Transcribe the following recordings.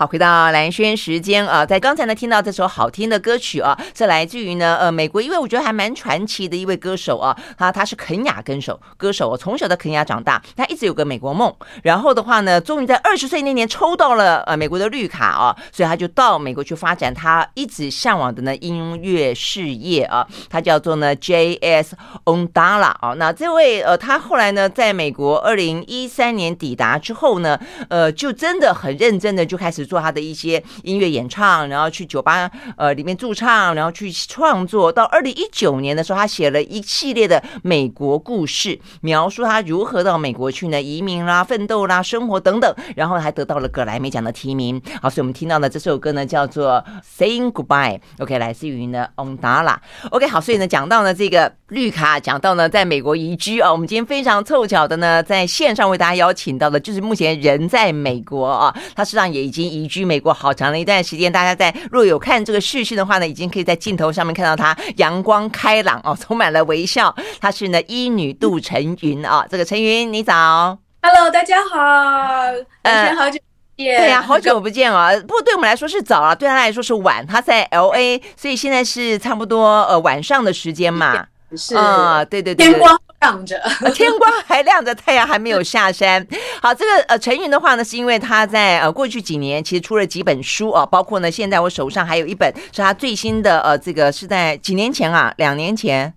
好，回到蓝轩时间啊，在刚才呢听到这首好听的歌曲啊，是来自于呢呃美国一位我觉得还蛮传奇的一位歌手啊，他他是肯亚歌手，歌手我从小在肯亚长大，他一直有个美国梦，然后的话呢，终于在二十岁那年抽到了呃美国的绿卡啊，所以他就到美国去发展他一直向往的呢音乐事业啊，他叫做呢 J.S. Ondala 啊，那这位呃他后来呢在美国二零一三年抵达之后呢，呃就真的很认真的就开始。做他的一些音乐演唱，然后去酒吧呃里面驻唱，然后去创作。到二零一九年的时候，他写了一系列的美国故事，描述他如何到美国去呢移民啦、奋斗啦、生活等等，然后还得到了葛莱美奖的提名。好，所以我们听到的这首歌呢叫做《Saying Goodbye》，OK，来自于呢 Ondala。OK，好，所以呢讲到呢这个绿卡，讲到呢在美国移居啊，我们今天非常凑巧的呢在线上为大家邀请到的就是目前人在美国啊，他实际上也已经移。移居美国好长的一段时间，大家在若有看这个视讯的话呢，已经可以在镜头上面看到他阳光开朗哦，充满了微笑。他是呢医女杜晨云啊，这个晨云你早，Hello，大家好，呃，好久不见，对呀，好久不见啊。不过对我们来说是早了，对他来说是晚。他在 LA，所以现在是差不多呃晚上的时间嘛。是啊，对对对，对，天光亮着，天光还亮着，太阳还没有下山。好，这个呃，陈云的话呢，是因为他在呃过去几年其实出了几本书啊，包括呢，现在我手上还有一本是他最新的呃，这个是在几年前啊，两年前。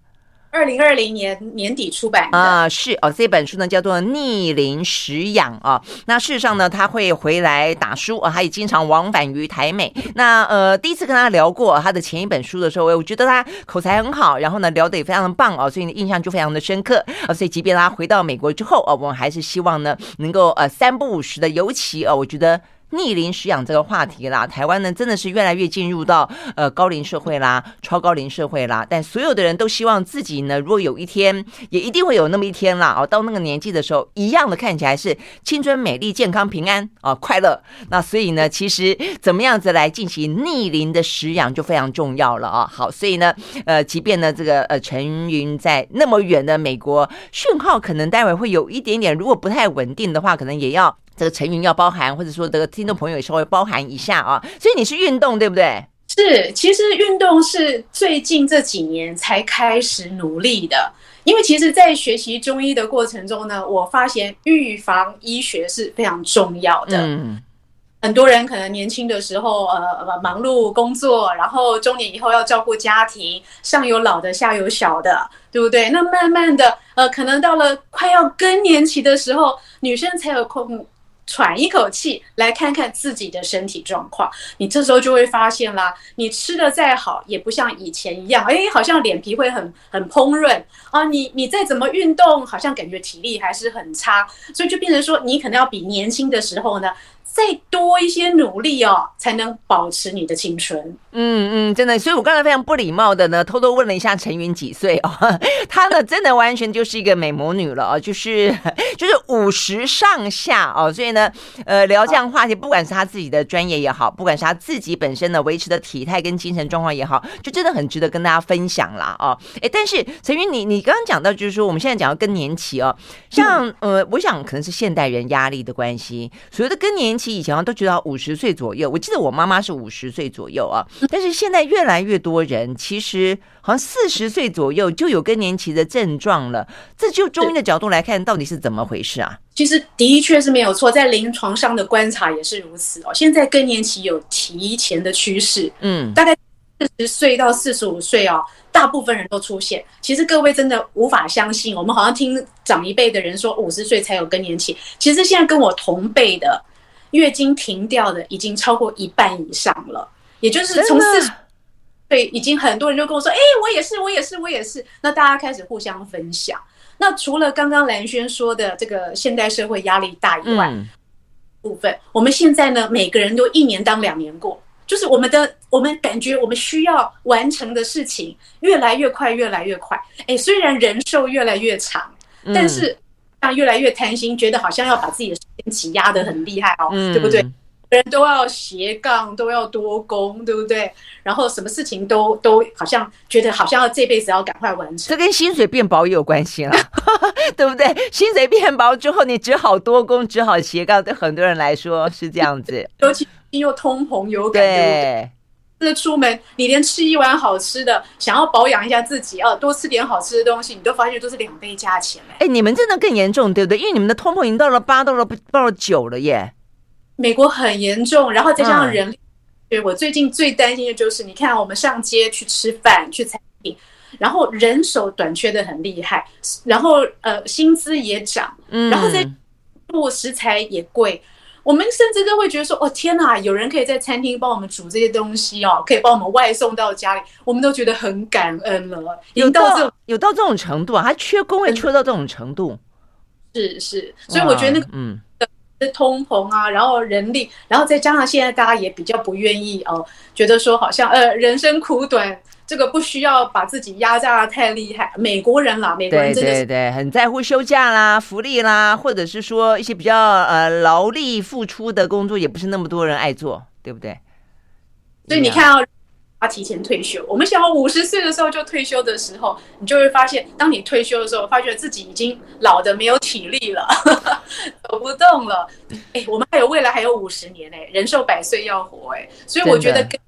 二零二零年年底出版啊，是哦，这本书呢叫做《逆龄食养》啊。那事实上呢，他会回来打书啊，他也经常往返于台美。那呃，第一次跟他聊过他的前一本书的时候，我觉得他口才很好，然后呢聊得也非常的棒啊，所以印象就非常的深刻啊。所以即便他回到美国之后啊，我们还是希望呢能够呃三不五时的，尤其啊，我觉得。逆龄食养这个话题啦，台湾呢真的是越来越进入到呃高龄社会啦、超高龄社会啦。但所有的人都希望自己呢，如果有一天，也一定会有那么一天啦，哦，到那个年纪的时候，一样的看起来是青春、美丽、健康、平安啊、哦，快乐。那所以呢，其实怎么样子来进行逆龄的食养就非常重要了啊。好，所以呢，呃，即便呢这个呃陈云在那么远的美国，讯号可能待会会有一点点，如果不太稳定的话，可能也要。这个成云要包含，或者说这个听众朋友也稍微包含一下啊。所以你是运动对不对？是，其实运动是最近这几年才开始努力的。因为其实，在学习中医的过程中呢，我发现预防医学是非常重要的。嗯，很多人可能年轻的时候呃忙碌工作，然后中年以后要照顾家庭，上有老的，下有小的，对不对？那慢慢的呃，可能到了快要更年期的时候，女生才有空。喘一口气，来看看自己的身体状况。你这时候就会发现啦，你吃的再好，也不像以前一样，哎，好像脸皮会很很膨润啊。你你再怎么运动，好像感觉体力还是很差，所以就变成说，你可能要比年轻的时候呢。再多一些努力哦，才能保持你的青春。嗯嗯，真的，所以我刚才非常不礼貌的呢，偷偷问了一下陈云几岁哦，她呢真的完全就是一个美魔女了哦，就是 就是五十上下哦，所以呢，呃，聊这样话题，不管是他自己的专业也好，不管是他自己本身的维持的体态跟精神状况也好，就真的很值得跟大家分享啦哦。哎，但是陈云，你你刚刚讲到就是说，我们现在讲到更年期哦，像呃，我想可能是现代人压力的关系，所谓的更年期。以前都觉得五十岁左右，我记得我妈妈是五十岁左右啊，但是现在越来越多人其实好像四十岁左右就有更年期的症状了。这就中医的角度来看，到底是怎么回事啊？其实的确是没有错，在临床上的观察也是如此哦。现在更年期有提前的趋势，嗯，大概四十岁到四十五岁哦。大部分人都出现，其实各位真的无法相信，我们好像听长一辈的人说五十岁才有更年期，其实现在跟我同辈的。月经停掉的已经超过一半以上了，也就是从四十岁，已经很多人就跟我说：“哎，我也是，我也是，我也是。”那大家开始互相分享。那除了刚刚蓝轩说的这个现代社会压力大以外，部分我们现在呢，每个人都一年当两年过，就是我们的我们感觉我们需要完成的事情越来越快，越来越快。哎，虽然人寿越来越长，但是。越来越贪心，觉得好像要把自己的时间挤压得很厉害哦，嗯、对不对？人都要斜杠，都要多工，对不对？然后什么事情都都好像觉得好像要这辈子要赶快完成。这跟薪水变薄也有关系了，对不对？薪水变薄之后，你只好多工，只好斜杠，对很多人来说是这样子。尤其又通膨有感，对不对？这出门，你连吃一碗好吃的，想要保养一下自己，哦，多吃点好吃的东西，你都发现都是两倍价钱哎。哎，你们真的更严重，对不对？因为你们的通膨已经到了八，到了到了九了耶。美国很严重，然后再加上人力，对、嗯、我最近最担心的就是，你看我们上街去吃饭，去餐厅，然后人手短缺的很厉害，然后呃薪资也涨，嗯，然后再不食材也贵。我们甚至都会觉得说：“哦，天哪！有人可以在餐厅帮我们煮这些东西哦，可以帮我们外送到家里，我们都觉得很感恩了。”有到这有到这种程度啊？他缺工位缺到这种程度？是是，所以我觉得那个嗯，通膨啊，然后人力，然后再加上现在大家也比较不愿意哦，觉得说好像呃人生苦短。这个不需要把自己压榨的太厉害，美国人啦，美国人真的是对对对，很在乎休假啦、福利啦，或者是说一些比较呃劳力付出的工作，也不是那么多人爱做，对不对？所以你看到他提前退休，我们想要五十岁的时候就退休的时候，你就会发现，当你退休的时候，发觉自己已经老的没有体力了，走不动了。哎，我们还有未来还有五十年哎，人寿百岁要活哎，所以我觉得跟。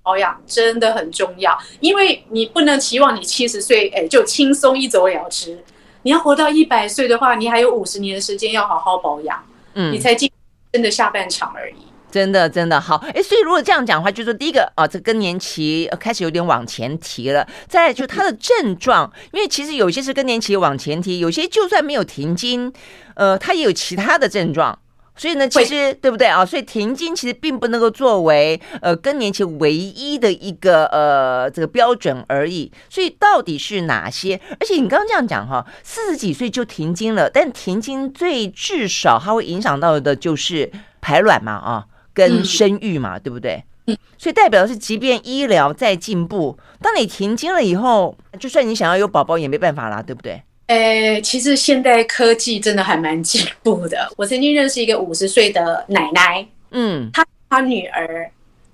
保养真的很重要，因为你不能期望你七十岁哎就轻松一走了之。你要活到一百岁的话，你还有五十年的时间要好好保养，嗯，你才进真的下半场而已。真的真的好哎，所以如果这样讲的话，就是说第一个啊，这更年期开始有点往前提了。再来就它的症状，因为其实有些是更年期往前提，有些就算没有停经，呃，它也有其他的症状。所以呢，其实对不对啊？所以停经其实并不能够作为呃更年期唯一的一个呃这个标准而已。所以到底是哪些？而且你刚刚这样讲哈，四十几岁就停经了，但停经最至少它会影响到的就是排卵嘛啊，跟生育嘛，对不对？所以代表的是，即便医疗再进步，当你停经了以后，就算你想要有宝宝也没办法啦，对不对？诶、欸，其实现代科技真的还蛮进步的。我曾经认识一个五十岁的奶奶，嗯，她她女儿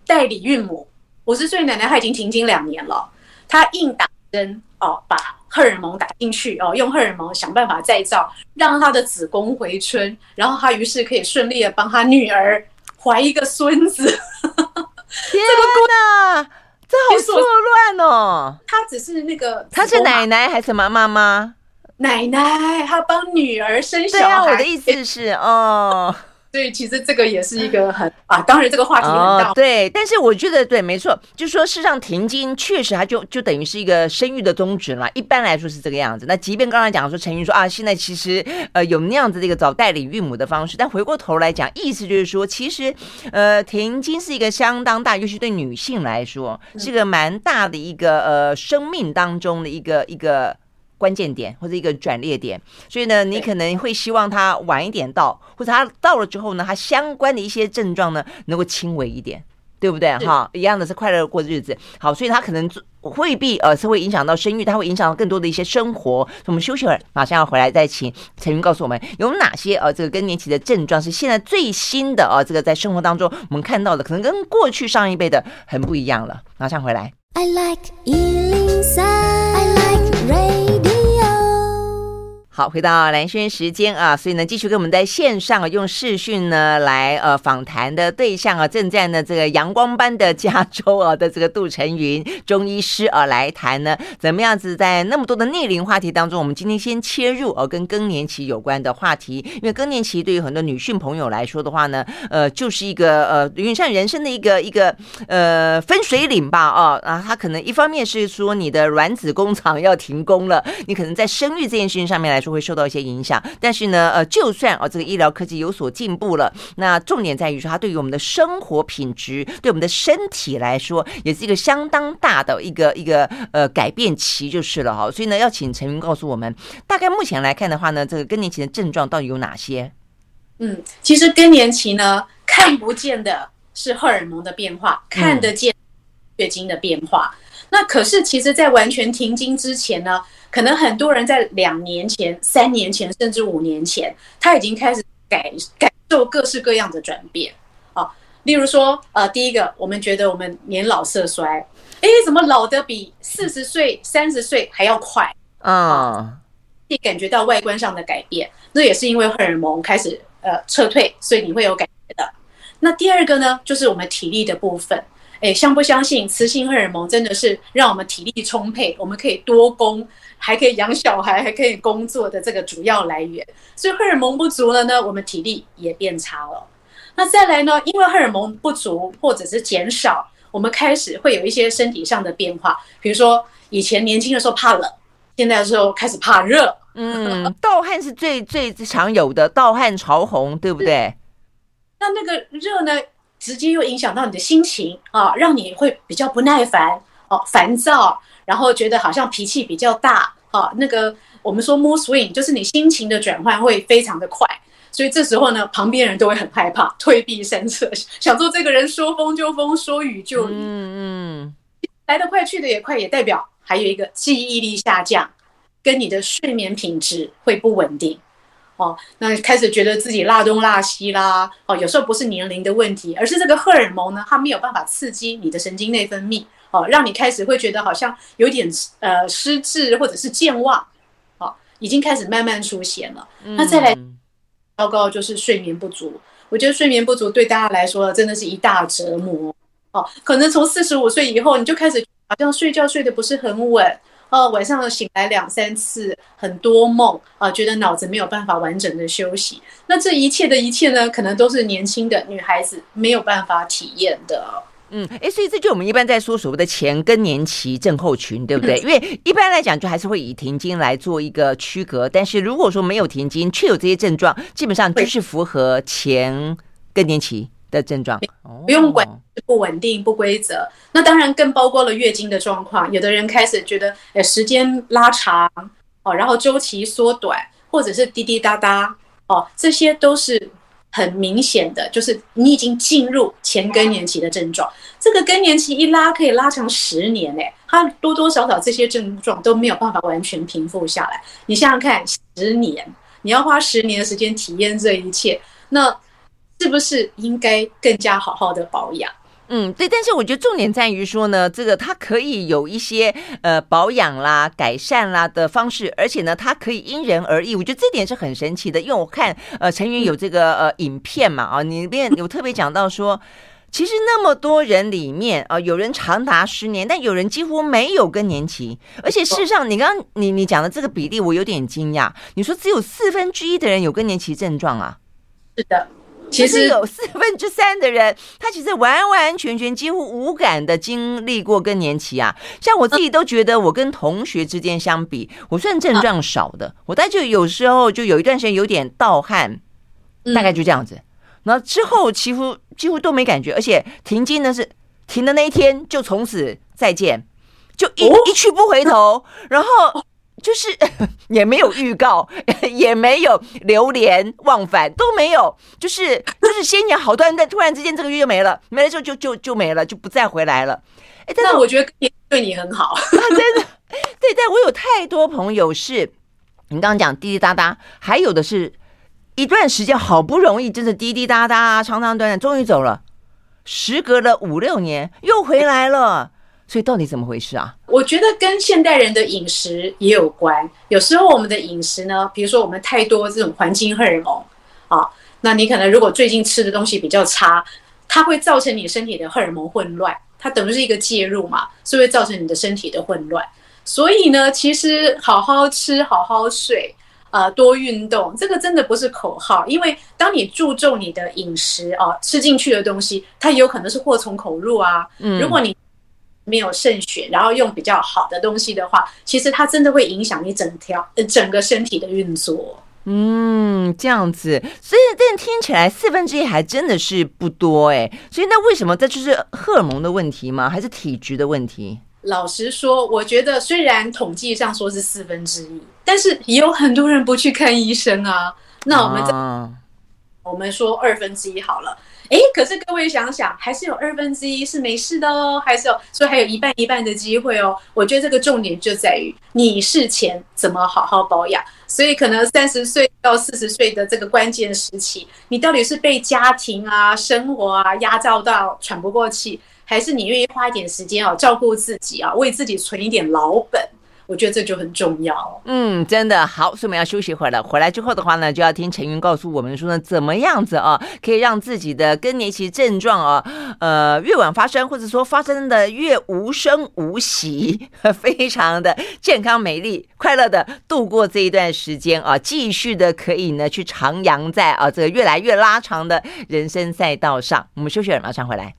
代理孕母，五十岁奶奶她已经停经两年了，她硬打针哦，把荷尔蒙打进去哦，用荷尔蒙想办法再造，让她的子宫回春，然后她于是可以顺利的帮她女儿怀一个孙子。天哪，这好错乱哦！他只是那个，他是奶奶还是妈妈吗？奶奶，她帮女儿生小孩。对啊，我的意思是，哦，所以其实这个也是一个很啊，当然这个话题很大。哦，对，但是我觉得对，没错，就是说事实上停经确实它就就等于是一个生育的终止了。一般来说是这个样子。那即便刚才讲说陈云说啊，现在其实呃有那样子的一个找代理孕母的方式，但回过头来讲，意思就是说，其实呃停经是一个相当大，尤其对女性来说，是一个蛮大的一个呃生命当中的一个一个。关键点或者一个转捩点，所以呢，你可能会希望他晚一点到，或者他到了之后呢，他相关的一些症状呢能够轻微一点，对不对？哈，一样的是快乐过日子。好，所以他可能未必呃是会影响到生育，他会影响到更多的一些生活。我们休息会儿，马上要回来再请陈云告诉我们有哪些呃这个更年期的症状是现在最新的啊，这个在生活当中我们看到的可能跟过去上一辈的很不一样了。马上回来。I like 好，回到蓝轩时间啊，所以呢，继续跟我们在线上用视讯呢来呃访谈的对象啊，正在呢这个阳光般的加州啊 的这个杜成云中医师啊来谈呢，怎么样子在那么多的逆龄话题当中，我们今天先切入呃跟更年期有关的话题，因为更年期对于很多女性朋友来说的话呢，呃，就是一个呃有点像人生的一个一个呃分水岭吧啊啊，它可能一方面是说你的卵子工厂要停工了，你可能在生育这件事情上面来就会受到一些影响，但是呢，呃，就算哦，这个医疗科技有所进步了，那重点在于说，它对于我们的生活品质，对我们的身体来说，也是一个相当大的一个一个呃改变期，就是了哈。所以呢，要请陈云告诉我们，大概目前来看的话呢，这个更年期的症状到底有哪些？嗯，其实更年期呢，看不见的是荷尔蒙的变化，看得见月经的变化。嗯、那可是，其实，在完全停经之前呢？可能很多人在两年前、三年前，甚至五年前，他已经开始感感受各式各样的转变啊。例如说，呃，第一个，我们觉得我们年老色衰，哎，怎么老的比四十岁、三十岁还要快啊？你感觉到外观上的改变，那也是因为荷尔蒙开始呃撤退，所以你会有感觉的。那第二个呢，就是我们体力的部分。哎，相不相信雌性荷尔蒙真的是让我们体力充沛，我们可以多工，还可以养小孩，还可以工作的这个主要来源。所以荷尔蒙不足了呢，我们体力也变差了。那再来呢，因为荷尔蒙不足或者是减少，我们开始会有一些身体上的变化，比如说以前年轻的时候怕冷，现在的时候开始怕热。嗯，盗汗是最最常有的，盗汗潮红，对不对？那那个热呢？直接又影响到你的心情啊，让你会比较不耐烦哦，烦躁，然后觉得好像脾气比较大啊。那个我们说 mood swing，就是你心情的转换会非常的快，所以这时候呢，旁边人都会很害怕，退避三舍，想说这个人说风就风，说雨就雨。嗯嗯，来得快去得也快，也代表还有一个记忆力下降，跟你的睡眠品质会不稳定。哦，那开始觉得自己落东落西啦。哦，有时候不是年龄的问题，而是这个荷尔蒙呢，它没有办法刺激你的神经内分泌，哦，让你开始会觉得好像有点呃失智或者是健忘，哦，已经开始慢慢出现了。那再来，糟糕就是睡眠不足。我觉得睡眠不足对大家来说真的是一大折磨。哦，可能从四十五岁以后，你就开始好像睡觉睡得不是很稳。哦，晚上醒来两三次，很多梦啊，觉得脑子没有办法完整的休息。那这一切的一切呢，可能都是年轻的女孩子没有办法体验的。嗯，哎，所以这就我们一般在说所谓的前更年期症候群，对不对？因为一般来讲，就还是会以停经来做一个区隔。但是如果说没有停经，却有这些症状，基本上就是符合前更年期的症状，不用管不稳定、不规则。那当然更包括了月经的状况。有的人开始觉得，诶，时间拉长哦，然后周期缩短，或者是滴滴答答哦，这些都是很明显的，就是你已经进入前更年期的症状。这个更年期一拉可以拉长十年，诶，它多多少少这些症状都没有办法完全平复下来。你想想看，十年，你要花十年的时间体验这一切，那。是不是应该更加好好的保养？嗯，对。但是我觉得重点在于说呢，这个它可以有一些呃保养啦、改善啦的方式，而且呢，它可以因人而异。我觉得这点是很神奇的，因为我看呃陈云有这个呃影片嘛啊，里面有特别讲到说，其实那么多人里面啊，有人长达十年，但有人几乎没有更年期。而且事实上，你刚刚你你讲的这个比例，我有点惊讶。你说只有四分之一的人有更年期症状啊？是的。其实有四分之三的人，他其实完完全全几乎无感的经历过更年期啊。像我自己都觉得，我跟同学之间相比，我算症状少的。我大概就有时候就有一段时间有点盗汗，大概就这样子。然后之后几乎几乎都没感觉，而且停经呢是停的那一天就从此再见，就一一去不回头，然后。就是 也没有预告，也没有流连忘返，都没有。就是就是先演好端端，突然之间这个月就没了，没了之后就就就没了，就不再回来了。哎，但是我觉得对你很好，真的。对，但我有太多朋友是，你刚刚讲滴滴答答，还有的是一段时间好不容易，真的滴滴答答，长长短短，终于走了，时隔了五六年又回来了。所以到底怎么回事啊？我觉得跟现代人的饮食也有关。有时候我们的饮食呢，比如说我们太多这种环境荷尔蒙啊，那你可能如果最近吃的东西比较差，它会造成你身体的荷尔蒙混乱，它等于是一个介入嘛，所以会造成你的身体的混乱。所以呢，其实好好吃、好好睡、啊、呃，多运动，这个真的不是口号。因为当你注重你的饮食啊，吃进去的东西，它有可能是祸从口入啊。嗯，如果你没有肾血，然后用比较好的东西的话，其实它真的会影响你整条呃整个身体的运作。嗯，这样子，所以但听起来四分之一还真的是不多哎。所以那为什么这就是荷尔蒙的问题吗？还是体质的问题？老实说，我觉得虽然统计上说是四分之一，但是也有很多人不去看医生啊。那我们这、啊、我们说二分之一好了。哎，可是各位想想，还是有二分之一是没事的哦，还是有，所以还有一半一半的机会哦。我觉得这个重点就在于你事前怎么好好保养。所以可能三十岁到四十岁的这个关键时期，你到底是被家庭啊、生活啊压榨到喘不过气，还是你愿意花一点时间啊照顾自己啊，为自己存一点老本我觉得这就很重要。嗯，真的好，所以我们要休息一会儿了。回来之后的话呢，就要听陈云告诉我们说呢，怎么样子啊，可以让自己的更年期症状啊，呃，越晚发生，或者说发生的越无声无息，非常的健康、美丽、快乐的度过这一段时间啊，继续的可以呢去徜徉在啊这个越来越拉长的人生赛道上。我们休息了，马上回来。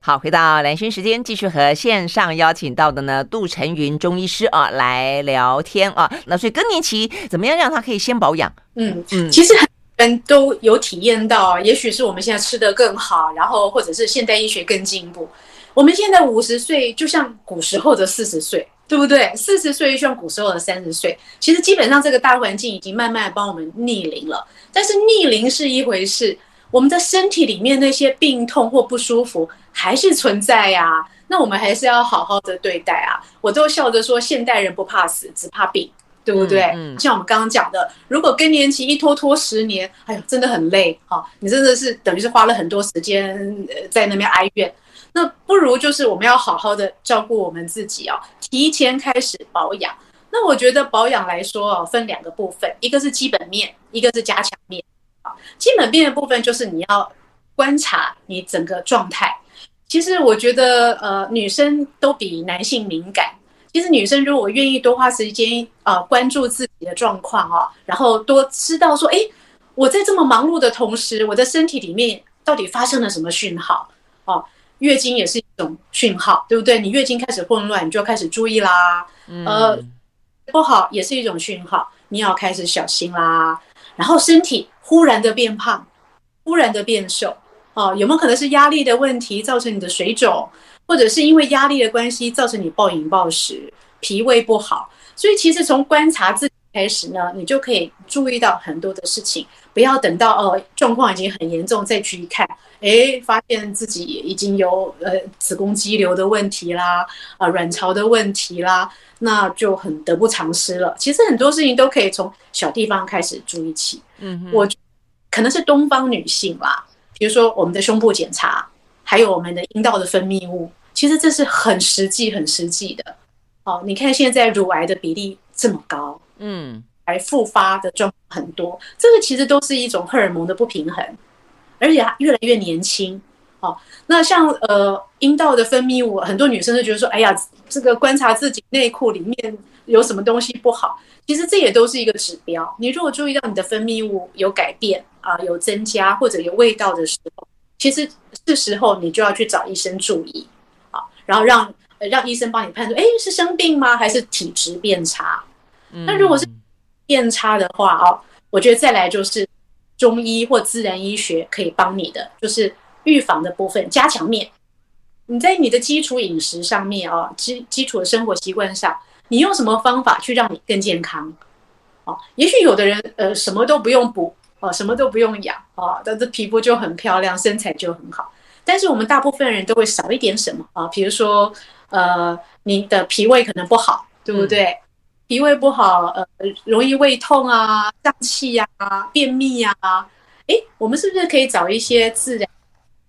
好，回到兰萱时间，继续和线上邀请到的呢杜成云中医师啊来聊天啊。那所以更年期怎么样让他可以先保养？嗯嗯，其实很多人都有体验到，也许是我们现在吃得更好，然后或者是现代医学更进步。我们现在五十岁就像古时候的四十岁，对不对？四十岁就像古时候的三十岁。其实基本上这个大环境已经慢慢帮我们逆龄了，但是逆龄是一回事。我们的身体里面那些病痛或不舒服还是存在呀，那我们还是要好好的对待啊。我都笑着说，现代人不怕死，只怕病，对不对？嗯嗯、像我们刚刚讲的，如果更年期一拖拖十年，哎呦，真的很累哈。你真的是等于是花了很多时间在那边哀怨。那不如就是我们要好好的照顾我们自己啊，提前开始保养。那我觉得保养来说啊，分两个部分，一个是基本面，一个是加强面。基本面的部分就是你要观察你整个状态。其实我觉得，呃，女生都比男性敏感。其实女生如果愿意多花时间，呃，关注自己的状况哦，然后多知道说，哎，我在这么忙碌的同时，我的身体里面到底发生了什么讯号？哦，月经也是一种讯号，对不对？你月经开始混乱，你就要开始注意啦。呃，不好也是一种讯号，你要开始小心啦。然后身体。忽然的变胖，忽然的变瘦，哦，有没有可能是压力的问题造成你的水肿，或者是因为压力的关系造成你暴饮暴食、脾胃不好？所以其实从观察自己开始呢，你就可以注意到很多的事情。不要等到哦状况已经很严重再去看，哎，发现自己已经有呃子宫肌瘤的问题啦，啊、呃、卵巢的问题啦，那就很得不偿失了。其实很多事情都可以从小地方开始注意起。嗯哼，我可能是东方女性啦，比如说我们的胸部检查，还有我们的阴道的分泌物，其实这是很实际、很实际的。哦，你看现在乳癌的比例这么高，嗯，还复发的状况很多，这个其实都是一种荷尔蒙的不平衡，而且越来越年轻。哦，那像呃阴道的分泌物，很多女生都觉得说，哎呀，这个观察自己内裤里面有什么东西不好。其实这也都是一个指标。你如果注意到你的分泌物有改变啊，有增加或者有味道的时候，其实是时候你就要去找医生注意啊，然后让让医生帮你判断，哎，是生病吗？还是体质变差？那如果是变差的话啊，我觉得再来就是中医或自然医学可以帮你的，就是预防的部分，加强面。你在你的基础饮食上面啊，基基础的生活习惯上。你用什么方法去让你更健康？哦，也许有的人呃什么都不用补哦，什么都不用养哦，但是皮肤就很漂亮，身材就很好。但是我们大部分人都会少一点什么啊？比如说呃，你的脾胃可能不好，对不对？嗯、脾胃不好，呃，容易胃痛啊、胀气呀、便秘呀、啊。哎，我们是不是可以找一些自然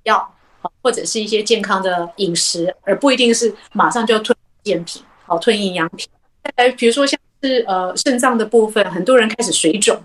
药，或者是一些健康的饮食，而不一定是马上就要吞健品？好，吞营养品。再来，比如说像是呃肾脏的部分，很多人开始水肿，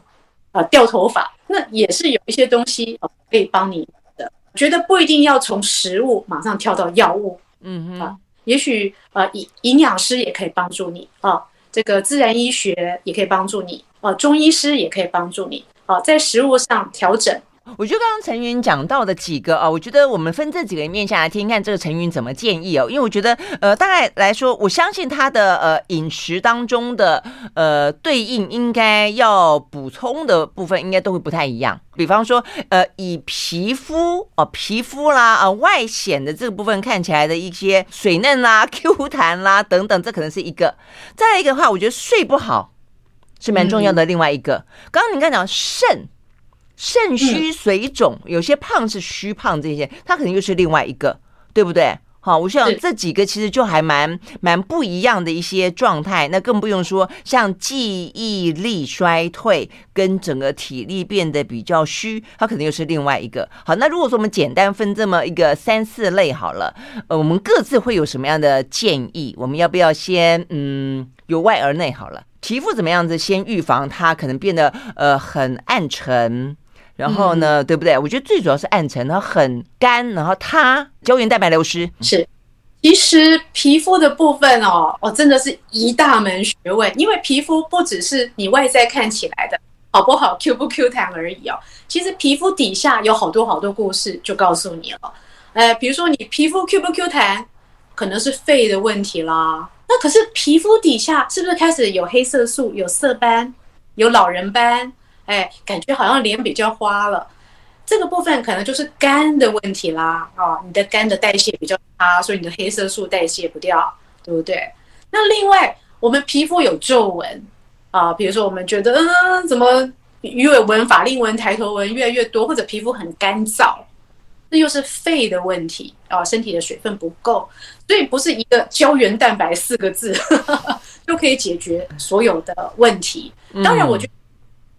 啊、呃、掉头发，那也是有一些东西可以帮你的。觉得不一定要从食物马上跳到药物，嗯嗯，啊，也许呃营营养师也可以帮助你啊，这个自然医学也可以帮助你啊，中医师也可以帮助你啊，在食物上调整。我觉得刚刚陈云讲到的几个啊，我觉得我们分这几个面向来听看，这个陈云怎么建议哦。因为我觉得，呃，大概来说，我相信他的呃饮食当中的呃对应应该要补充的部分，应该都会不太一样。比方说，呃，以皮肤哦、皮肤啦，呃，外显的这个部分看起来的一些水嫩啦、Q 弹啦等等，这可能是一个。再来一个的话，我觉得睡不好是蛮重要的。另外一个，刚刚你刚讲肾。肾虚水肿，有些胖是虚胖，这些它可能又是另外一个，对不对？好，我想这几个其实就还蛮蛮不一样的一些状态。那更不用说像记忆力衰退跟整个体力变得比较虚，它可能又是另外一个。好，那如果说我们简单分这么一个三四类好了，呃，我们各自会有什么样的建议？我们要不要先嗯由外而内好了？皮肤怎么样子先预防它可能变得呃很暗沉？然后呢，嗯、对不对？我觉得最主要是暗沉，然后很干，然后它胶原蛋白流失是。其实皮肤的部分哦，哦，真的是一大门学问。因为皮肤不只是你外在看起来的好不好、Q 不 Q 弹而已哦。其实皮肤底下有好多好多故事，就告诉你了。呃，比如说你皮肤 Q 不 Q 弹，可能是肺的问题啦。那可是皮肤底下是不是开始有黑色素、有色斑、有老人斑？哎，感觉好像脸比较花了，这个部分可能就是肝的问题啦。哦，你的肝的代谢比较差，所以你的黑色素代谢不掉，对不对？那另外，我们皮肤有皱纹啊，比如说我们觉得，嗯，怎么鱼尾纹、法令纹、抬头纹越来越多，或者皮肤很干燥，这又是肺的问题啊，身体的水分不够，所以不是一个胶原蛋白四个字 就可以解决所有的问题。当然，我觉得。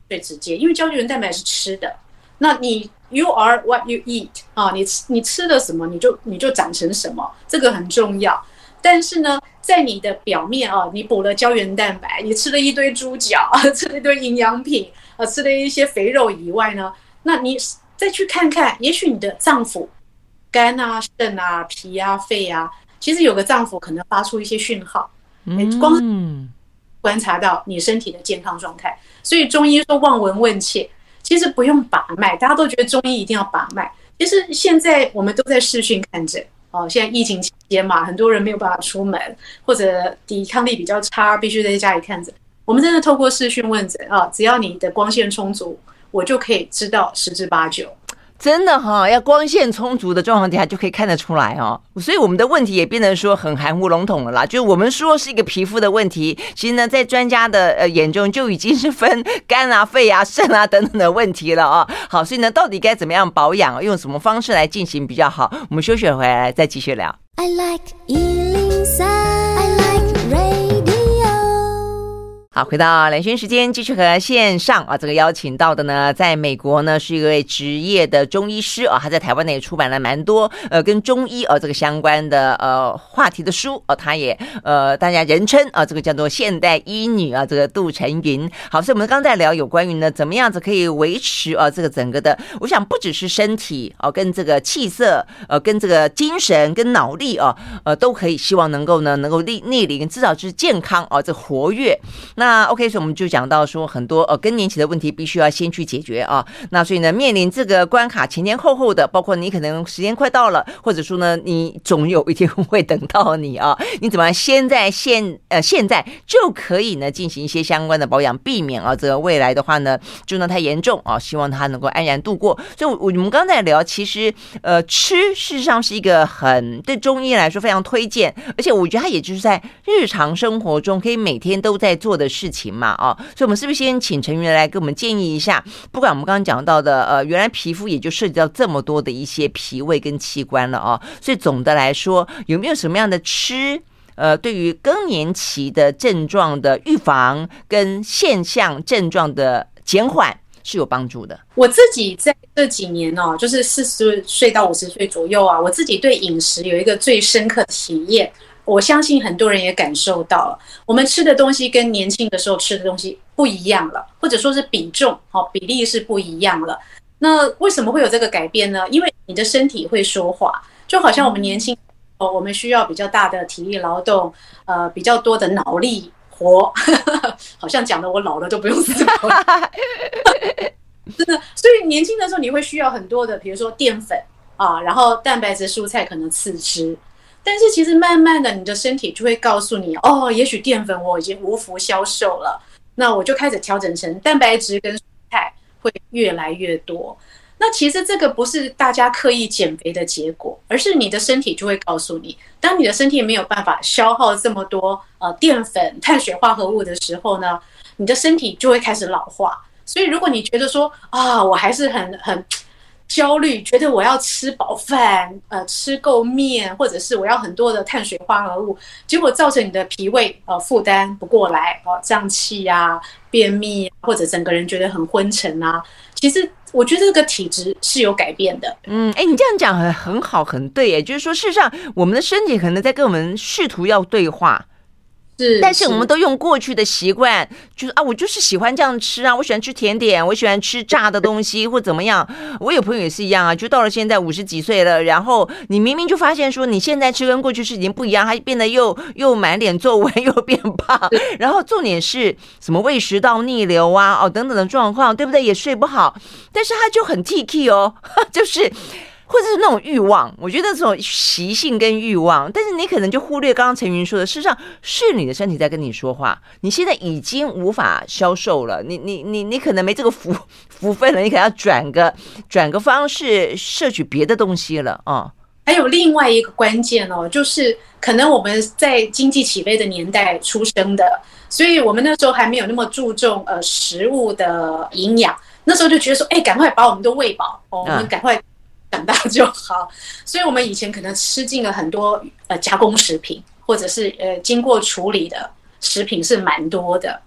最直接，因为胶原蛋白是吃的，那你 you are what you eat 啊，你吃你吃的什么，你就你就长成什么，这个很重要。但是呢，在你的表面啊，你补了胶原蛋白，你吃了一堆猪脚，吃了一堆营养品，啊，吃了一些肥肉以外呢，那你再去看看，也许你的脏腑，肝啊、肾啊、脾啊、肺啊，其实有个脏腑可能发出一些讯号，嗯，光观察到你身体的健康状态。所以中医说望闻问切，其实不用把脉。大家都觉得中医一定要把脉，其实现在我们都在视讯看诊哦。现在疫情期间嘛，很多人没有办法出门，或者抵抗力比较差，必须在家里看诊。我们真的透过视讯问诊啊，只要你的光线充足，我就可以知道十之八九。真的哈，要光线充足的状况底下就可以看得出来哦。所以我们的问题也变得说很含糊笼统了啦。就是我们说是一个皮肤的问题，其实呢，在专家的呃眼中就已经是分肝啊、肺啊、肾啊等等的问题了哦。好，所以呢，到底该怎么样保养，用什么方式来进行比较好？我们休息回来再继续聊。I like 好，回到兰萱时间，继续和线上啊，这个邀请到的呢，在美国呢是一位职业的中医师啊，他在台湾呢也出版了蛮多呃跟中医啊这个相关的呃话题的书哦，他也呃大家人称啊这个叫做现代医女啊，这个杜成云。好，所以我们刚才聊有关于呢怎么样子可以维持啊这个整个的，我想不只是身体哦、啊，跟这个气色呃跟这个精神跟脑力啊呃都可以希望能够呢能够逆逆龄，至少是健康啊这活跃那。那 OK，所以我们就讲到说很多呃更年期的问题必须要先去解决啊。那所以呢，面临这个关卡前前后后的，包括你可能时间快到了，或者说呢，你总有一天 会等到你啊。你怎么现在现呃现在就可以呢进行一些相关的保养，避免啊这个未来的话呢就那太严重啊。希望他能够安然度过。所以，我我们刚才聊，其实呃吃事实上是一个很对中医来说非常推荐，而且我觉得他也就是在日常生活中可以每天都在做的。事情嘛，哦，所以我们是不是先请成云来给我们建议一下？不管我们刚刚讲到的，呃，原来皮肤也就涉及到这么多的一些脾胃跟器官了哦，所以总的来说，有没有什么样的吃，呃，对于更年期的症状的预防跟现象症状的减缓是有帮助的？我自己在这几年哦，就是四十岁到五十岁左右啊，我自己对饮食有一个最深刻的体验。我相信很多人也感受到了，我们吃的东西跟年轻的时候吃的东西不一样了，或者说是比重，哦，比例是不一样了。那为什么会有这个改变呢？因为你的身体会说话，就好像我们年轻哦，我们需要比较大的体力劳动，呃，比较多的脑力活，好像讲的我老了都不用思考了，真的。所以年轻的时候你会需要很多的，比如说淀粉啊，然后蛋白质、蔬菜可能次之。但是其实慢慢的，你的身体就会告诉你，哦，也许淀粉我已经无福消受了，那我就开始调整成蛋白质跟蔬菜会越来越多。那其实这个不是大家刻意减肥的结果，而是你的身体就会告诉你，当你的身体没有办法消耗这么多呃淀粉、碳水化合物的时候呢，你的身体就会开始老化。所以如果你觉得说啊，我还是很很。焦虑，觉得我要吃饱饭，呃，吃够面，或者是我要很多的碳水化合物，结果造成你的脾胃呃负担不过来，哦、呃，胀气呀、便秘，或者整个人觉得很昏沉啊。其实我觉得这个体质是有改变的。嗯，哎，你这样讲很很好，很对，哎，就是说，事实上，我们的身体可能在跟我们试图要对话。是，但是我们都用过去的习惯，就是啊，我就是喜欢这样吃啊，我喜欢吃甜点，我喜欢吃炸的东西或怎么样。我有朋友也是一样啊，就到了现在五十几岁了，然后你明明就发现说你现在吃跟过去是已经不一样，他变得又又满脸皱纹，又变胖，然后重点是什么胃食道逆流啊，哦等等的状况，对不对？也睡不好，但是他就很 T K 哦，就是。或者是那种欲望，我觉得这种习性跟欲望，但是你可能就忽略刚刚陈云说的，事实上是你的身体在跟你说话。你现在已经无法消瘦了，你你你你可能没这个福福分了，你可能要转个转个方式摄取别的东西了啊。还有另外一个关键哦，就是可能我们在经济起飞的年代出生的，所以我们那时候还没有那么注重呃食物的营养，那时候就觉得说，哎，赶快把我们都喂饱哦，我们赶快。长大就好，所以我们以前可能吃进了很多呃加工食品，或者是呃经过处理的食品是蛮多的。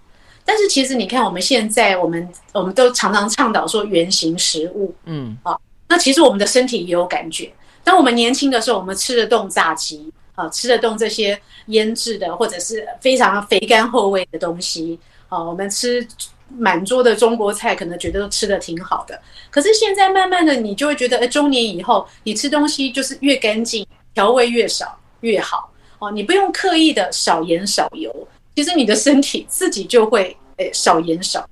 但是其实你看，我们现在我们我们都常常倡导说原型食物，嗯啊，那其实我们的身体也有感觉。当我们年轻的时候，我们吃得动炸鸡啊，吃得动这些腌制的或者是非常肥甘厚味的东西啊，我们吃。满桌的中国菜，可能觉得都吃得挺好的，可是现在慢慢的，你就会觉得，哎，中年以后，你吃东西就是越干净，调味越少越好哦。你不用刻意的少盐少油，其实你的身体自己就会，哎，少盐少。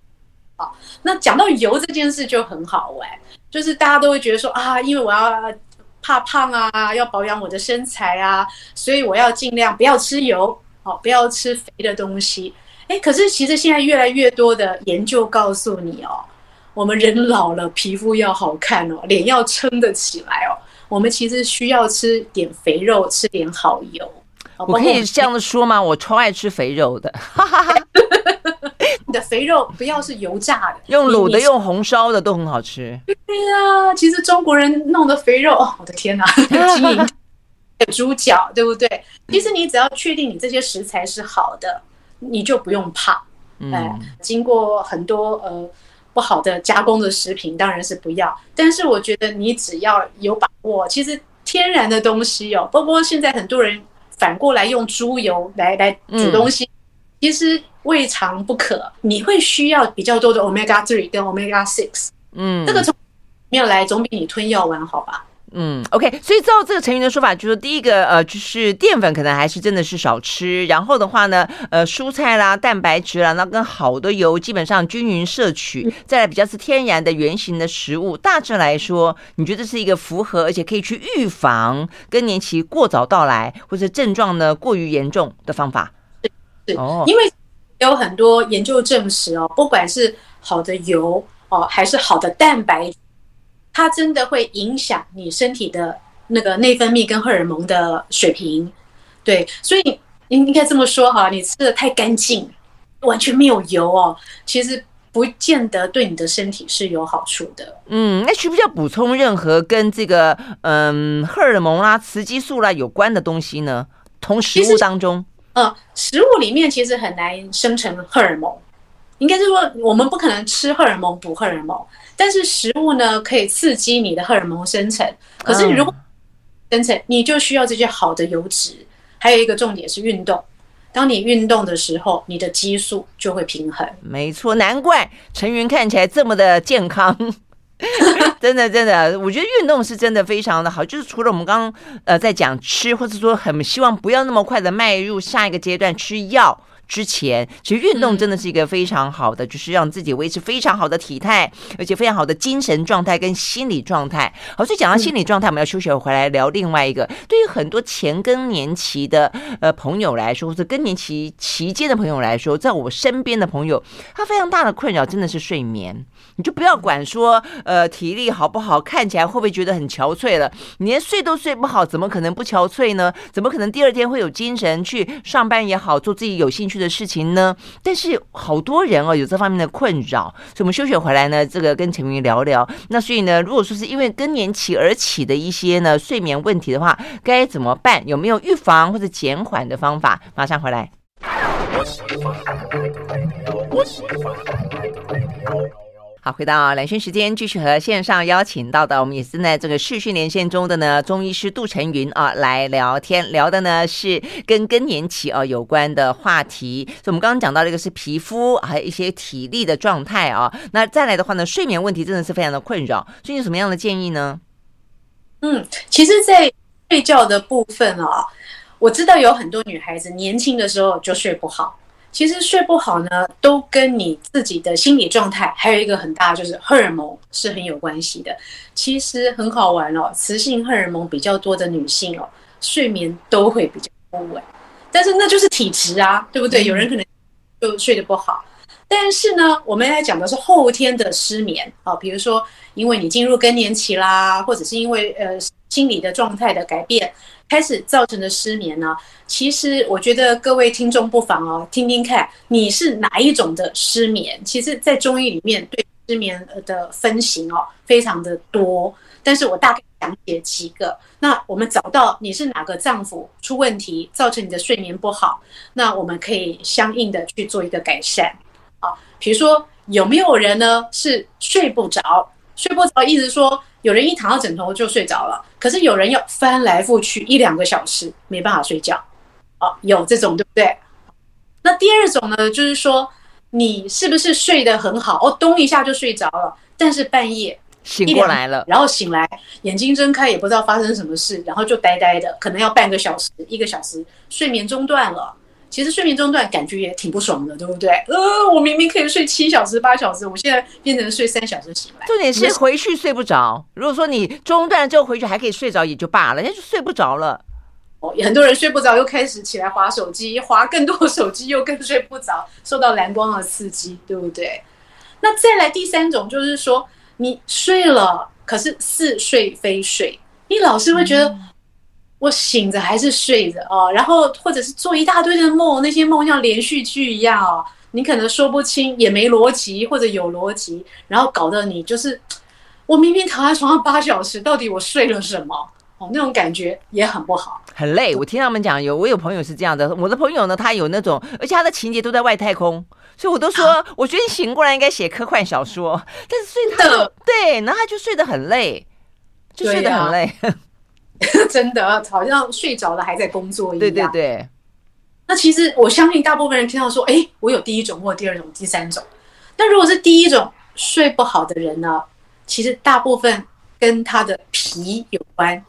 好，那讲到油这件事就很好玩，就是大家都会觉得说啊，因为我要怕胖啊，要保养我的身材啊，所以我要尽量不要吃油，哦，不要吃肥的东西。哎，可是其实现在越来越多的研究告诉你哦，我们人老了，皮肤要好看哦，脸要撑得起来哦，我们其实需要吃点肥肉，吃点好油。我可以这样子说吗？我超爱吃肥肉的，哈哈哈。你的肥肉不要是油炸的，用卤的、用红烧的都很好吃。对呀，其实中国人弄的肥肉，哦，我的天哪，金猪脚，对不对？其实你只要确定你这些食材是好的。你就不用怕，哎，经过很多呃不好的加工的食品，当然是不要。但是我觉得你只要有把握，其实天然的东西哦，包括现在很多人反过来用猪油来来煮东西，其实未尝不可。你会需要比较多的 omega three 跟 omega six，嗯，这个从没有来总比你吞药丸好吧？嗯，OK，所以照这个成员的说法，就是第一个，呃，就是淀粉可能还是真的是少吃，然后的话呢，呃，蔬菜啦、蛋白质啦，那跟好的油基本上均匀摄取，再来比较是天然的原型的食物，大致来说，你觉得是一个符合而且可以去预防更年期过早到来或者症状呢过于严重的方法？是，哦，因为有很多研究证实哦，不管是好的油哦，还是好的蛋白。它真的会影响你身体的那个内分泌跟荷尔蒙的水平，对，所以应应该这么说哈，你吃的太干净，完全没有油哦，其实不见得对你的身体是有好处的。嗯，那需不需要补充任何跟这个嗯荷尔蒙啦、雌激素啦有关的东西呢？从食物当中，呃，食物里面其实很难生成荷尔蒙，应该是说我们不可能吃荷尔蒙补荷尔蒙。但是食物呢，可以刺激你的荷尔蒙生成。可是如果生成，你就需要这些好的油脂。还有一个重点是运动。当你运动的时候，你的激素就会平衡。没错，难怪陈云看起来这么的健康。真的，真的，我觉得运动是真的非常的好。就是除了我们刚刚呃在讲吃，或者说很希望不要那么快的迈入下一个阶段吃药。之前其实运动真的是一个非常好的，就是让自己维持非常好的体态，而且非常好的精神状态跟心理状态。好，所以讲到心理状态，我们要休息回来聊另外一个。对于很多前更年期的呃朋友来说，或者更年期期间的朋友来说，在我身边的朋友，他非常大的困扰真的是睡眠。你就不要管说呃体力好不好，看起来会不会觉得很憔悴了？你连睡都睡不好，怎么可能不憔悴呢？怎么可能第二天会有精神去上班也好，做自己有兴趣的事情呢？但是好多人哦有这方面的困扰，所以我们休息回来呢，这个跟陈明聊聊。那所以呢，如果说是因为更年期而起的一些呢睡眠问题的话，该怎么办？有没有预防或者减缓的方法？马上回来。好，回到两讯时间，继续和线上邀请到的，我们也是在这个视讯连线中的呢，中医师杜成云啊来聊天，聊的呢是跟更年期啊有关的话题。所以，我们刚刚讲到这个是皮肤还有一些体力的状态啊。那再来的话呢，睡眠问题真的是非常的困扰。所以，有什么样的建议呢？嗯，其实，在睡觉的部分啊，我知道有很多女孩子年轻的时候就睡不好。其实睡不好呢，都跟你自己的心理状态，还有一个很大就是荷尔蒙是很有关系的。其实很好玩哦，雌性荷尔蒙比较多的女性哦，睡眠都会比较不稳。但是那就是体质啊，对不对？有人可能就睡得不好。但是呢，我们来讲的是后天的失眠啊，比如说因为你进入更年期啦，或者是因为呃心理的状态的改变。开始造成的失眠呢？其实我觉得各位听众不妨哦，听听看你是哪一种的失眠。其实，在中医里面对失眠的分型哦，非常的多。但是我大概讲解几个。那我们找到你是哪个脏腑出问题，造成你的睡眠不好，那我们可以相应的去做一个改善。啊，比如说有没有人呢是睡不着？睡不着，意思说有人一躺到枕头就睡着了，可是有人要翻来覆去一两个小时没办法睡觉，哦，有这种对不对？那第二种呢，就是说你是不是睡得很好，哦，咚一下就睡着了，但是半夜醒过来了，然后醒来眼睛睁开也不知道发生什么事，然后就呆呆的，可能要半个小时、一个小时，睡眠中断了。其实睡眠中断感觉也挺不爽的，对不对？呃，我明明可以睡七小时、八小时，我现在变成睡三小时醒来。重点是回去睡不着。如果说你中断了之后回去还可以睡着，也就罢了，人家就睡不着了。哦，很多人睡不着，又开始起来划手机，划更多手机又更睡不着，受到蓝光的刺激，对不对？那再来第三种就是说，你睡了，可是似睡非睡，你老是会觉得。嗯我醒着还是睡着哦，然后或者是做一大堆的梦，那些梦像连续剧一样哦，你可能说不清，也没逻辑，或者有逻辑，然后搞得你就是，我明明躺在床上八小时，到底我睡了什么？哦，那种感觉也很不好，很累。我听他们讲，有我有朋友是这样的，我的朋友呢，他有那种，而且他的情节都在外太空，所以我都说，啊、我觉得你醒过来应该写科幻小说，但是睡他对，然后他就睡得很累，就睡得很累。真的好像睡着了还在工作一样。对对对。那其实我相信大部分人听到说，哎，我有第一种或第二种、第三种。那如果是第一种睡不好的人呢，其实大部分跟他的脾有关，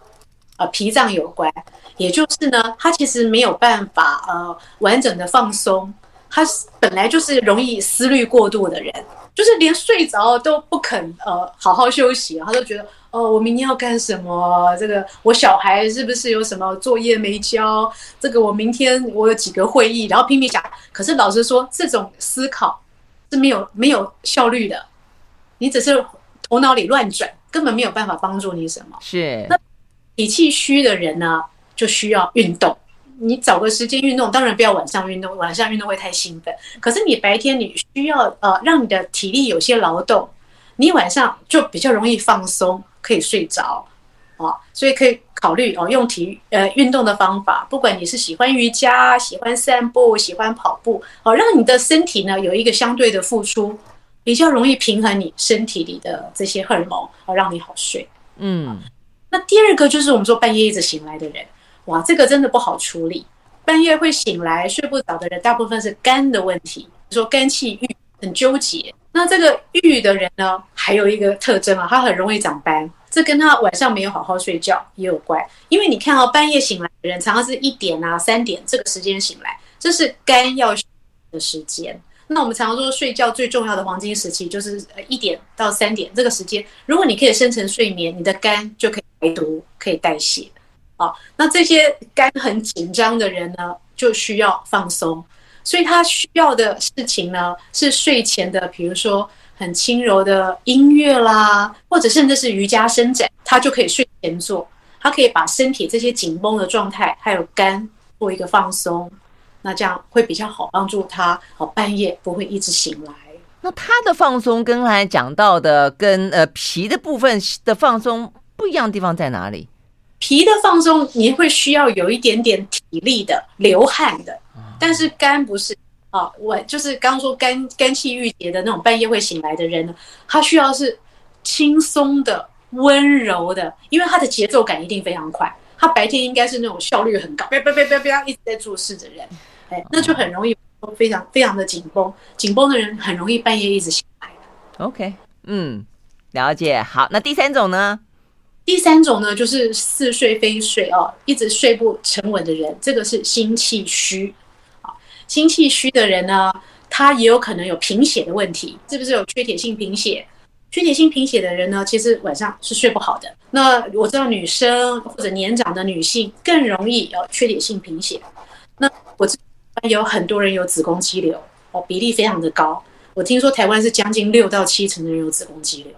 呃，脾脏有关。也就是呢，他其实没有办法呃完整的放松，他本来就是容易思虑过度的人，就是连睡着都不肯呃好好休息，他都觉得。哦，我明天要干什么？这个我小孩是不是有什么作业没交？这个我明天我有几个会议，然后拼命想。可是老实说，这种思考是没有没有效率的，你只是头脑里乱转，根本没有办法帮助你什么。是。那脾气虚的人呢，就需要运动。你找个时间运动，当然不要晚上运动，晚上运动会太兴奋。可是你白天你需要呃让你的体力有些劳动，你晚上就比较容易放松。可以睡着，哦，所以可以考虑哦，用体育呃运动的方法，不管你是喜欢瑜伽、喜欢散步、喜欢跑步，哦，让你的身体呢有一个相对的付出，比较容易平衡你身体里的这些荷尔蒙，哦，让你好睡。嗯，那第二个就是我们说半夜一直醒来的人，哇，这个真的不好处理。半夜会醒来睡不着的人，大部分是肝的问题，说肝气郁很纠结。那这个郁的人呢，还有一个特征啊，他很容易长斑。这跟他晚上没有好好睡觉也有关，因为你看到半夜醒来的人，常常是一点啊、三点这个时间醒来，这是肝要的时间。那我们常常说睡觉最重要的黄金时期就是一点到三点这个时间，如果你可以深层睡眠，你的肝就可以排毒、可以代谢。好，那这些肝很紧张的人呢，就需要放松，所以他需要的事情呢是睡前的，比如说。很轻柔的音乐啦，或者甚至是瑜伽伸展，他就可以睡前做。他可以把身体这些紧绷的状态，还有肝做一个放松。那这样会比较好帮助他好，半夜不会一直醒来。那他的放松跟刚才讲到的跟呃皮的部分的放松不一样的地方在哪里？皮的放松你会需要有一点点体力的流汗的，但是肝不是啊，我就是刚刚说肝肝气郁结的那种半夜会醒来的人呢，他需要是轻松的、温柔的，因为他的节奏感一定非常快，他白天应该是那种效率很高，别别别别别一直在做事的人，哎，那就很容易。非常非常的紧绷，紧绷的人很容易半夜一直醒来。OK，嗯，了解。好，那第三种呢？第三种呢，就是似睡非睡哦，一直睡不沉稳的人，这个是心气虚。心气虚的人呢，他也有可能有贫血的问题，是不是有缺铁性贫血？缺铁性贫血的人呢，其实晚上是睡不好的。那我知道女生或者年长的女性更容易有缺铁性贫血。那我知。有很多人有子宫肌瘤哦，比例非常的高。我听说台湾是将近六到七成的人有子宫肌瘤，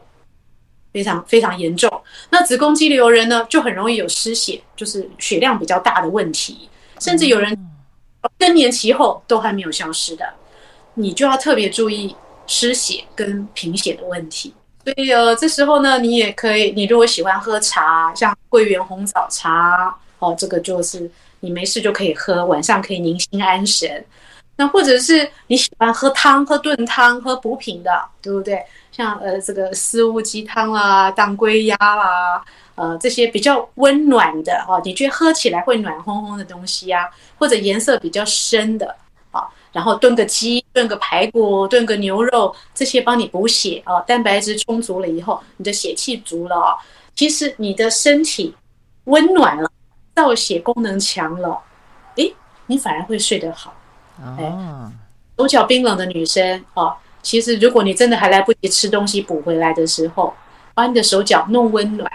非常非常严重。那子宫肌瘤人呢，就很容易有失血，就是血量比较大的问题。甚至有人更年期后都还没有消失的，你就要特别注意失血跟贫血的问题。所以呃，这时候呢，你也可以，你如果喜欢喝茶，像桂圆红枣茶哦，这个就是。你没事就可以喝，晚上可以宁心安神。那或者是你喜欢喝汤、喝炖汤、喝补品的，对不对？像呃这个四物鸡汤啦、当归鸭啦，呃这些比较温暖的哦，你觉得喝起来会暖烘烘的东西啊，或者颜色比较深的啊，然后炖个鸡、炖个排骨、炖个牛肉，这些帮你补血啊，蛋白质充足了以后，你的血气足了啊，其实你的身体温暖了。造血功能强了，诶，你反而会睡得好。哦，手脚冰冷的女生哦，其实如果你真的还来不及吃东西补回来的时候，把你的手脚弄温暖，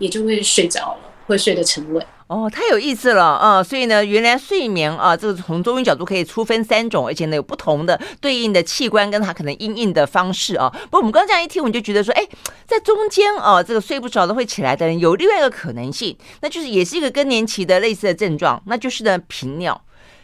也就会睡着了，会睡得沉稳。哦，太有意思了啊、所以呢，原来睡眠啊，这个从中医角度可以粗分三种，而且呢有不同的对应的器官跟它可能应应的方式啊。不过我们刚刚这样一听，我们就觉得说，哎，在中间啊，这个睡不着的会起来的人有另外一个可能性，那就是也是一个更年期的类似的症状，那就是呢频尿。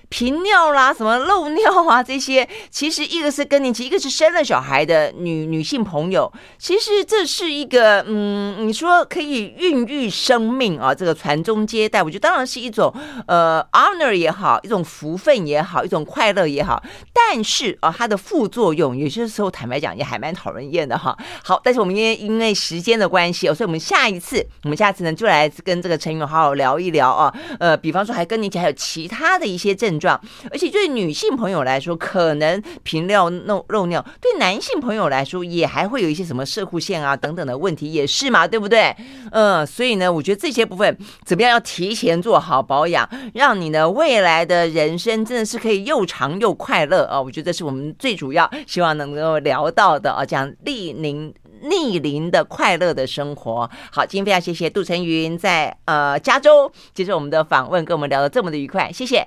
频尿啦，什么漏尿啊，这些其实一个是更年期，一个是生了小孩的女女性朋友，其实这是一个嗯，你说可以孕育生命啊，这个传宗接代，我觉得当然是一种呃 honor 也好，一种福分也好，一种快乐也好，但是啊，它的副作用有些时候坦白讲也还蛮讨人厌的哈。好，但是我们因为因为时间的关系哦，所以我们下一次我们下次呢就来跟这个陈云好好聊一聊啊，呃，比方说还更年期还有其他的一些症。状，而且对女性朋友来说，可能频尿漏漏尿；对男性朋友来说，也还会有一些什么射护腺啊等等的问题，也是嘛，对不对？嗯，所以呢，我觉得这些部分怎么样要提前做好保养，让你呢未来的人生真的是可以又长又快乐啊！我觉得这是我们最主要希望能够聊到的啊，讲逆龄逆龄的快乐的生活。好，今天非常谢谢杜成云在呃加州接受我们的访问，跟我们聊得这么的愉快，谢谢。